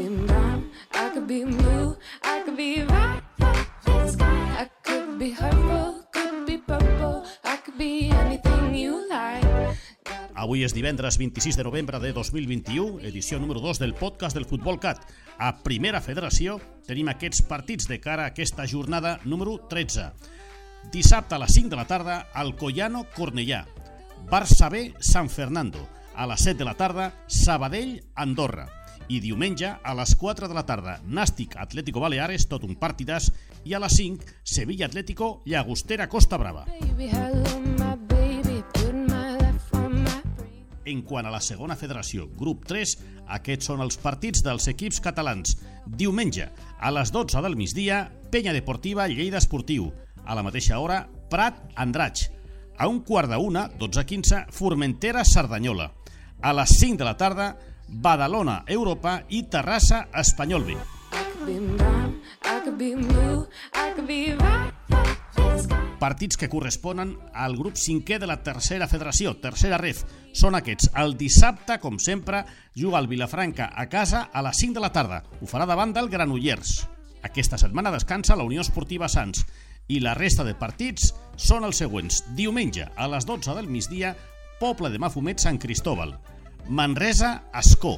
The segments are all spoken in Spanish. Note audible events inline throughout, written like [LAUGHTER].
be brown, I could be blue, I could be right I could be purple, could be purple, I could be anything you like. Avui és divendres 26 de novembre de 2021, edició número 2 del podcast del Futbol Cat. A Primera Federació tenim aquests partits de cara a aquesta jornada número 13. Dissabte a les 5 de la tarda, Alcoyano Cornellà. Barça B, San Fernando. A les 7 de la tarda, Sabadell, Andorra. I diumenge, a les 4 de la tarda, Nàstic Atlético Baleares, tot un partidàs, i a les 5, Sevilla Atlético, Llagostera Costa Brava. En quant a la segona federació, grup 3, aquests són els partits dels equips catalans. Diumenge, a les 12 del migdia, Penya Deportiva Lleida Esportiu. A la mateixa hora, Prat Andratx. A un quart d'una, 12.15, Formentera Cerdanyola. A les 5 de la tarda, Badalona Europa i Terrassa Espanyol B. Partits que corresponen al grup cinquè de la tercera federació, tercera ref. Són aquests. El dissabte, com sempre, juga el Vilafranca a casa a les 5 de la tarda. Ho farà davant del Granollers. Aquesta setmana descansa la Unió Esportiva Sants. I la resta de partits són els següents. Diumenge, a les 12 del migdia, Poble de Mafumet Sant Cristóbal. Manresa, Escó.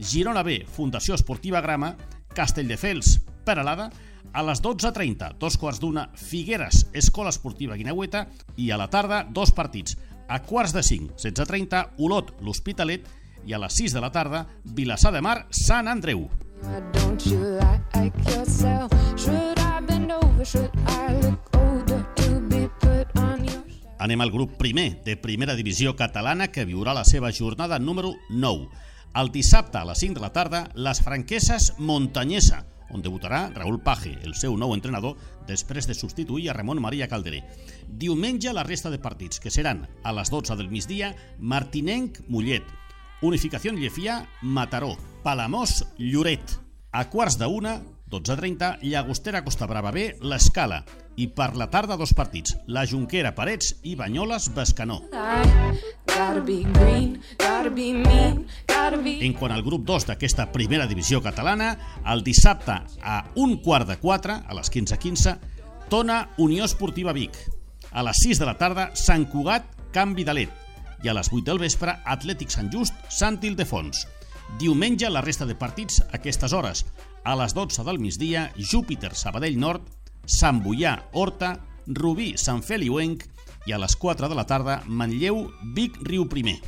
Girona B, Fundació Esportiva Grama. Castelldefels, Peralada. A les 12.30, dos quarts d'una, Figueres, Escola Esportiva Guineueta. I a la tarda, dos partits. A quarts de 5, 16.30, Olot, l'Hospitalet. I a les 6 de la tarda, Vilassar de Mar, Sant Andreu. Don't you like yourself? Should I bend over? Should I look Anem al grup primer de primera divisió catalana que viurà la seva jornada número 9. El dissabte a les 5 de la tarda, les franqueses Montanyesa, on debutarà Raúl Paje, el seu nou entrenador, després de substituir a Ramon Maria Calderé. Diumenge la resta de partits, que seran a les 12 del migdia, Martinenc Mollet, Unificació Llefià Mataró, Palamós Lloret. A quarts de una, 12.30, Llagostera Costa Brava B, l'Escala. I per la tarda dos partits, la Junquera Parets i Banyoles Bescanó. En quant al grup 2 d'aquesta primera divisió catalana, el dissabte a un quart de 4, a les 15.15, Tona Unió Esportiva Vic. A les 6 de la tarda, Sant Cugat, Camp Vidalet. I a les 8 del vespre, Atlètic Sant Just, Sant Ildefons. Diumenge, la resta de partits a aquestes hores. A les 12 del migdia, Júpiter, Sabadell Nord, Sant Boià, Horta, Rubí, Sant Feliuenc i a les 4 de la tarda, Manlleu, Vic, Riu Primer.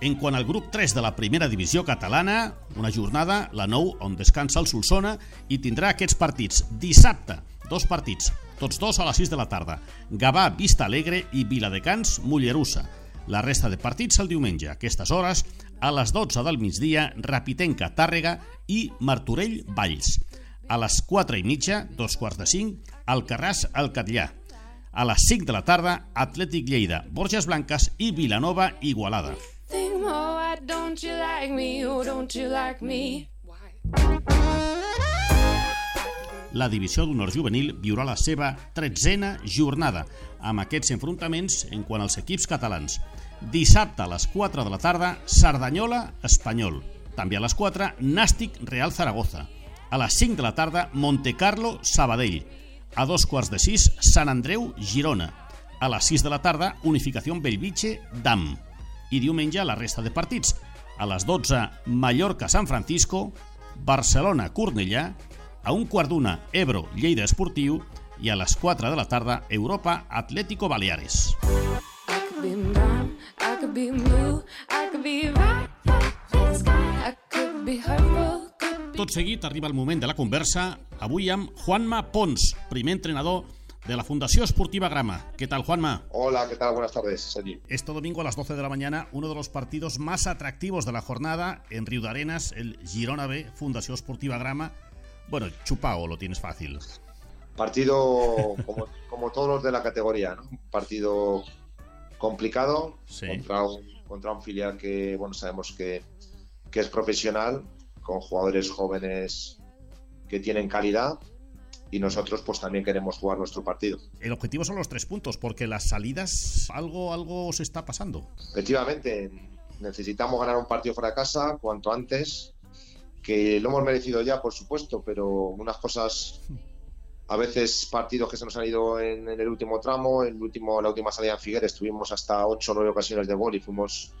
En quant al grup 3 de la primera divisió catalana, una jornada, la 9, on descansa el Solsona i tindrà aquests partits. Dissabte, dos partits, tots dos a les 6 de la tarda. Gavà, Vista Alegre i Viladecans, Mollerussa. La resta de partits el diumenge, a aquestes hores, a les 12 del migdia, Rapitenca, Tàrrega i Martorell, Valls. A les 4 i mitja, dos quarts de 5, Alcarràs, el Catllà. A les 5 de la tarda, Atlètic Lleida, Borges Blanques i Vilanova, Igualada. Think more, why don't you like me? Oh, don't you like me? La divisió d'honor juvenil viurà la seva tretzena jornada, amb aquests enfrontaments en quant als equips catalans. Dissabte a les 4 de la tarda, Cerdanyola, Espanyol. També a les 4, Nàstic, Real Zaragoza. A les 5 de la tarda, Montecarlo, Sabadell. A dos quarts de 6, Sant Andreu, Girona. A les 6 de la tarda, Unificació Bellvitge, Dam. I diumenge la resta de partits. A les 12, Mallorca, San Francisco, Barcelona, Cornellà, a un quart d'una, Ebro, Lleida Esportiu, i a les 4 de la tarda, Europa, Atlético Baleares. Tot seguit arriba el moment de la conversa, avui amb Juanma Pons, primer entrenador de la Fundació Esportiva Grama. ¿Qué tal, Juanma? Hola, ¿qué tal? Buenas tardes, Sergi. Este domingo a las 12 de la mañana, uno de los partidos más atractivos de la jornada en Río de Arenas, el Girona B, Fundación Esportiva Grama. Bueno, chupao, lo tienes fácil. Partido como, como todos los de la categoría, ¿no? Partido complicado Sí. contra, un, contra un filial que, bueno, sabemos que, que es profesional, con jugadores jóvenes que tienen calidad y nosotros pues también queremos jugar nuestro partido. El objetivo son los tres puntos, porque las salidas algo, algo se está pasando. Efectivamente, necesitamos ganar un partido fuera de casa cuanto antes, que lo hemos merecido ya, por supuesto, pero unas cosas, a veces partidos que se nos han ido en, en el último tramo, en el último, la última salida en Figueres tuvimos hasta ocho o nueve ocasiones de gol y fuimos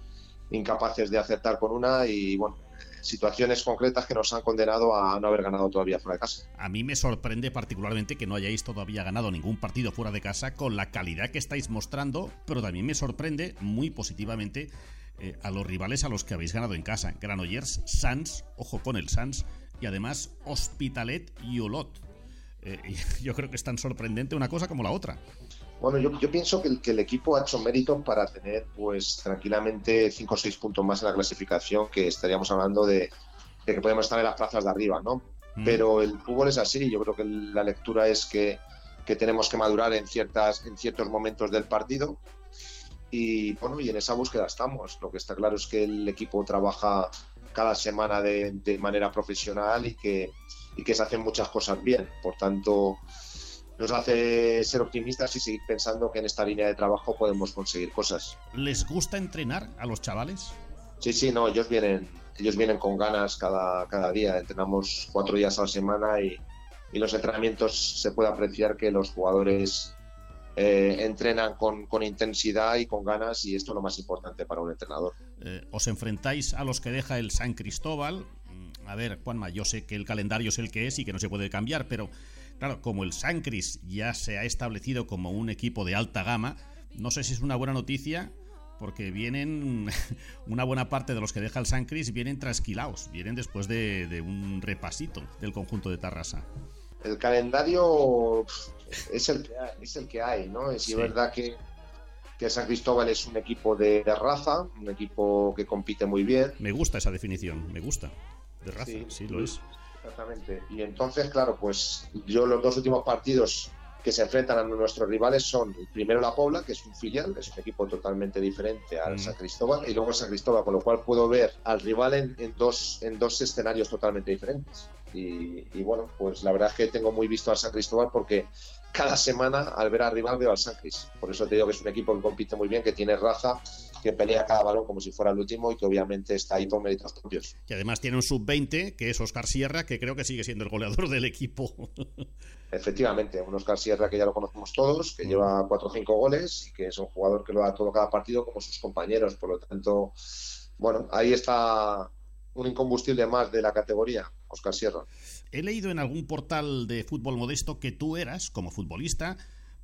incapaces de acertar con una y bueno, situaciones concretas que nos han condenado a no haber ganado todavía fuera de casa. A mí me sorprende particularmente que no hayáis todavía ganado ningún partido fuera de casa con la calidad que estáis mostrando, pero también me sorprende muy positivamente eh, a los rivales a los que habéis ganado en casa. Granollers, Sans, ojo con el Sans, y además Hospitalet y Olot. Eh, [LAUGHS] yo creo que es tan sorprendente una cosa como la otra. Bueno, yo, yo pienso que el, que el, equipo ha hecho mérito para tener, pues, tranquilamente 5 o 6 puntos más en la clasificación, que estaríamos hablando de, de que podemos estar en las plazas de arriba, ¿no? Mm. Pero el fútbol es así, yo creo que la lectura es que, que, tenemos que madurar en, ciertas, en ciertos momentos del partido y, bueno, y en esa búsqueda estamos. Lo que está claro es que el equipo trabaja cada semana de, de manera profesional y que, y que se hacen muchas cosas bien. Por tanto, nos hace ser optimistas y seguir pensando que en esta línea de trabajo podemos conseguir cosas. ¿Les gusta entrenar a los chavales? Sí, sí, no, ellos vienen, ellos vienen con ganas cada, cada día. Entrenamos cuatro días a la semana y, y los entrenamientos se puede apreciar que los jugadores eh, entrenan con, intensidad y con ganas y esto es lo más importante para un entrenador. Eh, os enfrentáis a los que deja el San Cristóbal. A ver, Juanma, yo sé que el calendario es el que es y que no se puede cambiar, pero Claro, como el Sancris ya se ha establecido como un equipo de alta gama, no sé si es una buena noticia porque vienen [LAUGHS] una buena parte de los que deja el Sancris vienen trasquilados, vienen después de, de un repasito del conjunto de Tarrasa. El calendario es el que hay, es el que hay ¿no? Es sí. verdad que, que San Cristóbal es un equipo de, de, raza, un equipo que compite muy bien. Me gusta esa definición, me gusta. De raza, sí, sí lo es. Exactamente. Y entonces, claro, pues yo los dos últimos partidos que se enfrentan a nuestros rivales son primero la Pobla, que es un filial, es un equipo totalmente diferente al mm. San Cristóbal, y luego San Cristóbal, con lo cual puedo ver al rival en, en dos, en dos escenarios totalmente diferentes. Y, y, bueno, pues la verdad es que tengo muy visto al San Cristóbal porque cada semana al ver al rival veo al San Cris. Por eso te digo que es un equipo que compite muy bien, que tiene raza, que pelea cada balón como si fuera el último y que obviamente está ahí por méritos propios. Y además tiene un sub-20 que es Oscar Sierra, que creo que sigue siendo el goleador del equipo. [LAUGHS] Efectivamente, un Oscar Sierra que ya lo conocemos todos, que lleva 4 o 5 goles y que es un jugador que lo da todo cada partido como sus compañeros. Por lo tanto, bueno, ahí está un incombustible más de la categoría, Oscar Sierra. He leído en algún portal de fútbol modesto que tú eras, como futbolista,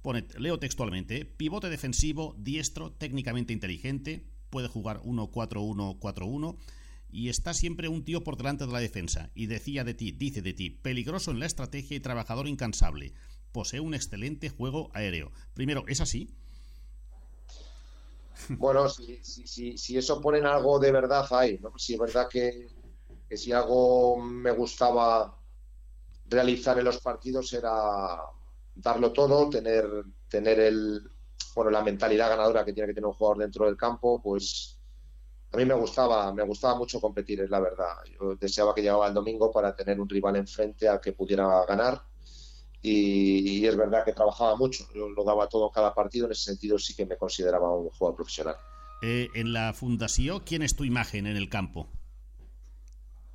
pone, leo textualmente, pivote defensivo, diestro, técnicamente inteligente, puede jugar 1-4-1-4-1 y está siempre un tío por delante de la defensa. Y decía de ti, dice de ti, peligroso en la estrategia y trabajador incansable. Posee un excelente juego aéreo. Primero, ¿es así? Bueno, si, si, si eso ponen algo de verdad ahí, ¿no? Si es verdad que, que si algo me gustaba realizar en los partidos era darlo todo, tener, tener el, bueno, la mentalidad ganadora que tiene que tener un jugador dentro del campo, pues a mí me gustaba, me gustaba mucho competir, es la verdad. Yo deseaba que llegaba el domingo para tener un rival enfrente al que pudiera ganar. Y, y, es verdad que trabajaba mucho, lo daba todo en cada partido, en ese sentido sí que me consideraba un jugador profesional. Eh, en la Fundación, ¿quién es tu imagen en el campo?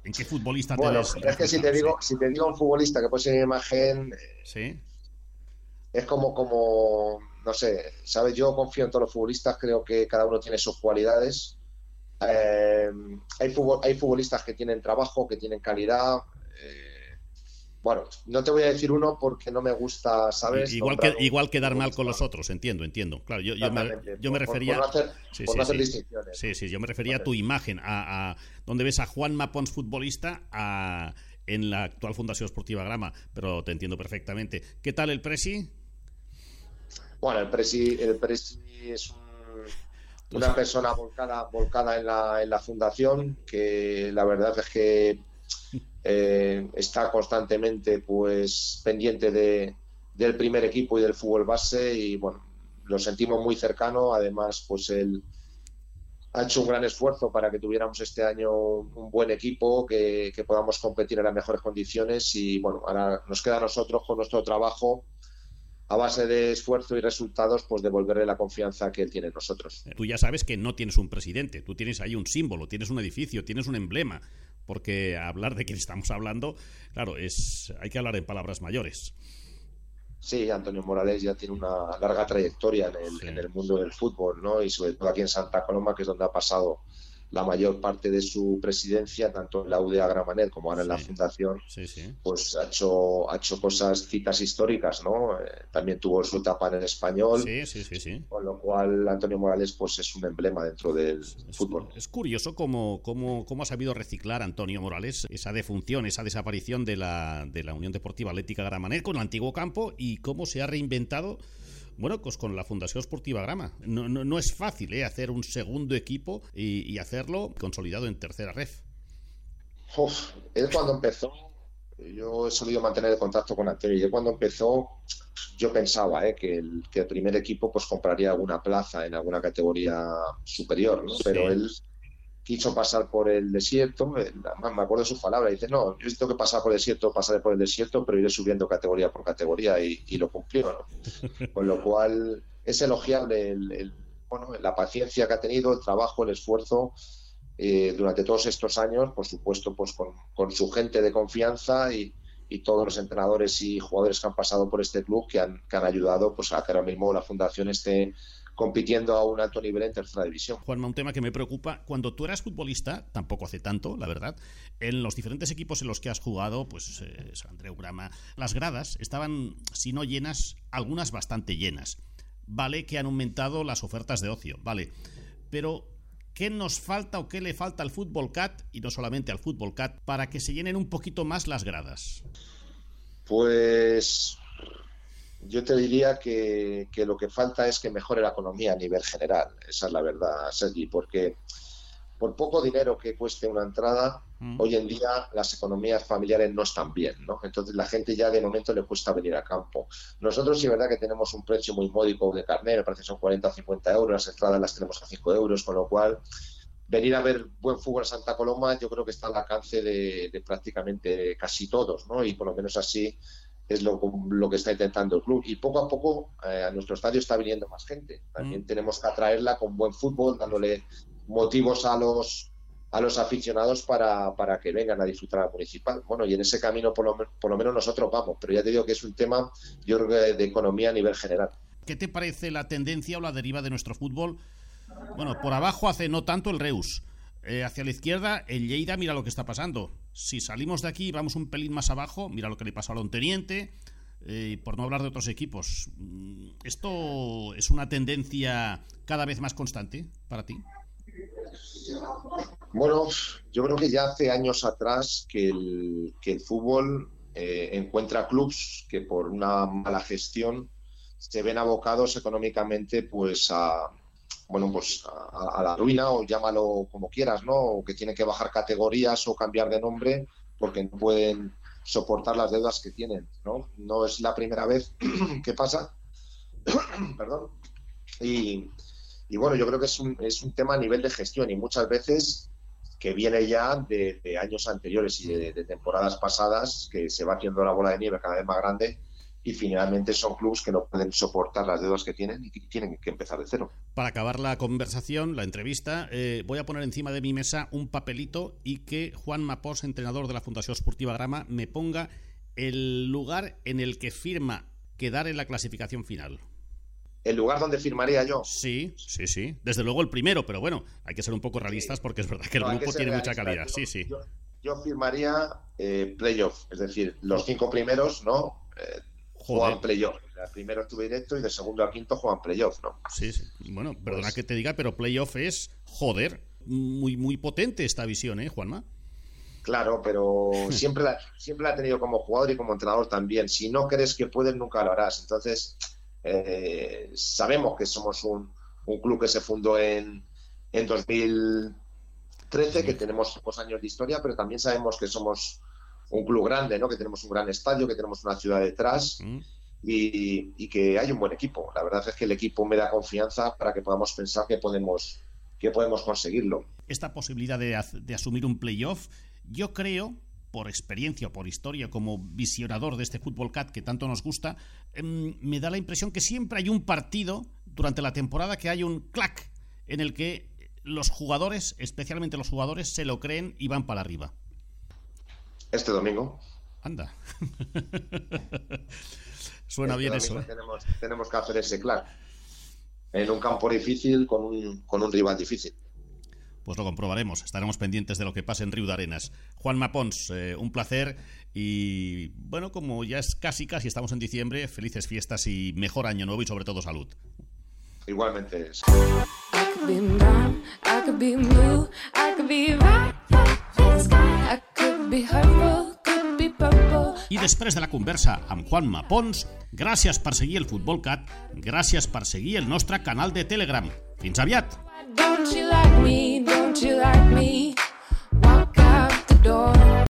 ¿En qué futbolista bueno, te ves? Es que si te digo, si te digo un futbolista que puede ser mi imagen, sí. es como, como, no sé, sabes, yo confío en todos los futbolistas, creo que cada uno tiene sus cualidades. Eh, hay, futbol, hay futbolistas que tienen trabajo, que tienen calidad. Eh, bueno, no te voy a decir uno porque no me gusta, ¿sabes? Igual, que, igual quedar mal con los otros, entiendo, entiendo. Claro, yo, yo, me, yo me, refería. Por, por no hacer, sí, por sí, no hacer sí. distinciones. Sí, sí, yo me refería a tu imagen, a, a donde ves a Juan Mapons futbolista a, en la actual Fundación Esportiva Grama, pero te entiendo perfectamente. ¿Qué tal el Presi? Bueno, el Presi, el Presi es un, una persona volcada, volcada en, la, en la fundación, que la verdad es que eh, está constantemente pues pendiente de, del primer equipo y del fútbol base y bueno lo sentimos muy cercano además pues él ha hecho un gran esfuerzo para que tuviéramos este año un buen equipo, que, podamos competir en las mejores condiciones y bueno, ahora nos queda a nosotros con nuestro trabajo a base de esfuerzo y resultados, pues devolverle la confianza que él tiene en nosotros. Tú ya sabes que no tienes un presidente, tú tienes ahí un símbolo, tienes un edificio, tienes un emblema, porque hablar de quién estamos hablando, claro, es hay que hablar en palabras mayores. Sí, Antonio Morales ya tiene una larga trayectoria en el, sí. en el mundo del fútbol, ¿no? Y sobre todo aquí en Santa Coloma, que es donde ha pasado la mayor parte de su presidencia, tanto en la UDA Gramanet como ahora en la Fundación, sí, sí. pues ha hecho, ha hecho cosas, citas históricas, ¿no? Eh, también tuvo su etapa en el español, con lo cual Antonio Morales pues es un emblema dentro del es, fútbol. Es curioso cómo, cómo, cómo, ha sabido reciclar Antonio Morales esa defunción, esa desaparición de la, de la Unión Deportiva Atlética Gramanet con el antiguo campo y cómo se ha reinventado bueno, pues con la Fundación Esportiva Grama. No, no, no es fácil ¿eh? hacer un segundo equipo y, y, hacerlo consolidado en tercera red. Uf, él cuando empezó, yo he solido mantener el contacto con Antonio, y él cuando empezó, yo pensaba ¿eh? que, el, que, el, primer equipo pues compraría alguna plaza en alguna categoría superior, ¿no? pero él quiso pasar por el desierto, me acuerdo de sus palabras, dice, no, yo tengo que pasar por el desierto, pasaré por el desierto, pero iré subiendo categoría por categoría y, y lo cumplió, ¿no? [LAUGHS] Con lo cual es elogiable el, el, bueno, la paciencia que ha tenido, el trabajo, el esfuerzo eh, durante todos estos años, por supuesto, pues con, con su gente de confianza y, y, todos los entrenadores y jugadores que han pasado por este club que han, que han ayudado pues, a que ahora mismo la fundación esté compitiendo a un alto nivel en tercera división. Juanma, un tema que me preocupa, cuando tú eras futbolista, tampoco hace tanto, la verdad, en los diferentes equipos en los que has jugado, pues eh, San Andreu Grama, las gradas estaban, si no llenas, algunas bastante llenas. Vale que han aumentado las ofertas de ocio, vale, pero ¿qué nos falta o qué le falta al Fútbol Cat, y no solamente al Fútbol Cat, para que se llenen un poquito más las gradas? Pues yo te diría que, que, lo que falta es que mejore la economía a nivel general. Esa es la verdad, Sergi, porque por poco dinero que cueste una entrada, mm. hoy en día las economías familiares no están bien, ¿no? Entonces la gente ya de momento le cuesta venir a campo. Nosotros sí es verdad que tenemos un precio muy módico de carnet, me parece que son 40 o 50 euros, las entradas las tenemos a 5 euros, con lo cual venir a ver buen fútbol en Santa Coloma yo creo que está al alcance de, de prácticamente casi todos, ¿no? Y por lo menos así es lo, lo, que está intentando el club. Y poco a poco eh, a nuestro estadio está viniendo más gente. También mm. tenemos que atraerla con buen fútbol, dándole motivos a los, a los aficionados para, para que vengan a disfrutar al municipal. Bueno, y en ese camino por lo, por lo menos nosotros vamos, pero ya te digo que es un tema, yo creo que de economía a nivel general. ¿Qué te parece la tendencia o la deriva de nuestro fútbol? Bueno, por abajo hace no tanto el Reus. Eh, hacia la izquierda, el Lleida, mira lo que está pasando. Si salimos de aquí y vamos un pelín más abajo, mira lo que le pasó a Lonteniente, eh, por no hablar de otros equipos. ¿Esto es una tendencia cada vez más constante para ti? Bueno, yo creo que ya hace años atrás que el, que el fútbol eh, encuentra clubs que por una mala gestión se ven abocados económicamente pues a, bueno, pues a, a, la ruina o llámalo como quieras, ¿no? O que tienen que bajar categorías o cambiar de nombre porque no pueden soportar las deudas que tienen, ¿no? No es la primera vez [CLEARS THROAT] que pasa, [CLEARS THROAT] perdón, y, bueno, yo creo que es un, es un tema a nivel de gestión y muchas veces que viene ya de, de años anteriores y de, de temporadas pasadas que se va haciendo la bola de nieve cada vez más grande y finalmente son clubes que no pueden soportar las deudas que tienen y que tienen que empezar de cero. Para acabar la conversación, la entrevista, eh, voy a poner encima de mi mesa un papelito y que Juan Mapós, entrenador de la Fundación Esportiva Grama, me ponga el lugar en el que firma quedar en la clasificación final. ¿El lugar donde firmaría yo? Sí, sí, sí. Desde luego el primero, pero bueno, hay que ser un poco realistas sí. porque es verdad que el no, grupo que tiene mucha calidad. Yo, sí, sí. Yo, yo firmaría eh, playoff, es decir, los cinco primeros, ¿no? Eh, juegan playoff. De primero estuve directo y de segundo a quinto juegan playoff, ¿no? Sí, sí. Bueno, perdona pues... que te diga, pero playoff es, joder, muy, muy potente esta visión, ¿eh, Juanma? Claro, pero [LAUGHS] siempre la, siempre la he tenido como jugador y como entrenador también. Si no crees que puedes, nunca lo harás. Entonces, eh, sabemos que somos un, un, club que se fundó en, en 2013, sí. que tenemos pocos años de historia, pero también sabemos que somos un club grande, ¿no? Que tenemos un gran estadio, que tenemos una ciudad detrás mm. y, y, que hay un buen equipo. La verdad es que el equipo me da confianza para que podamos pensar que podemos que podemos conseguirlo. Esta posibilidad de, de asumir un playoff, yo creo por experiencia o por historia como visionador de este Fútbol Cat que tanto nos gusta, em, me da la impresión que siempre hay un partido durante la temporada que hay un clac en el que los jugadores, especialmente los jugadores, se lo creen y van para arriba. Este domingo. Anda. [LAUGHS] Suena este bien eso. ¿eh? Tenemos, tenemos, que hacer ese clac en un campo difícil con un, con un rival difícil. Pues lo comprobaremos, estaremos pendientes de lo que pase en Río de Arenas. Juan Mapons, eh, un placer y bueno, como ya es casi casi estamos en diciembre, felices fiestas y mejor año nuevo y sobre todo salud. Igualmente. be hurtful, could be purple. I després de la conversa amb Juan Mapons, gràcies per seguir el Futbol Cat, gràcies per seguir el nostre canal de Telegram. Fins aviat! Don't you like me, don't you like me, walk out the door.